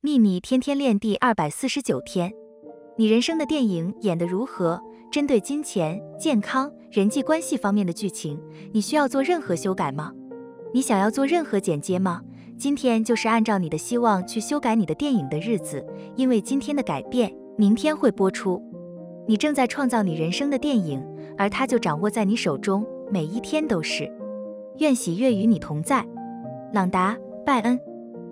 秘密天天练第二百四十九天。你人生的电影演得如何？针对金钱健康人际关系方面的剧情你需要做任何修改吗？你想要做任何剪接吗？今天就是按照你的希望去修改你的电影的日子因为今天的改变明天会播出。你正在创造你人生的电影而它就掌握在你手中每一天都是。愿喜悦与你同在。朗达拜恩。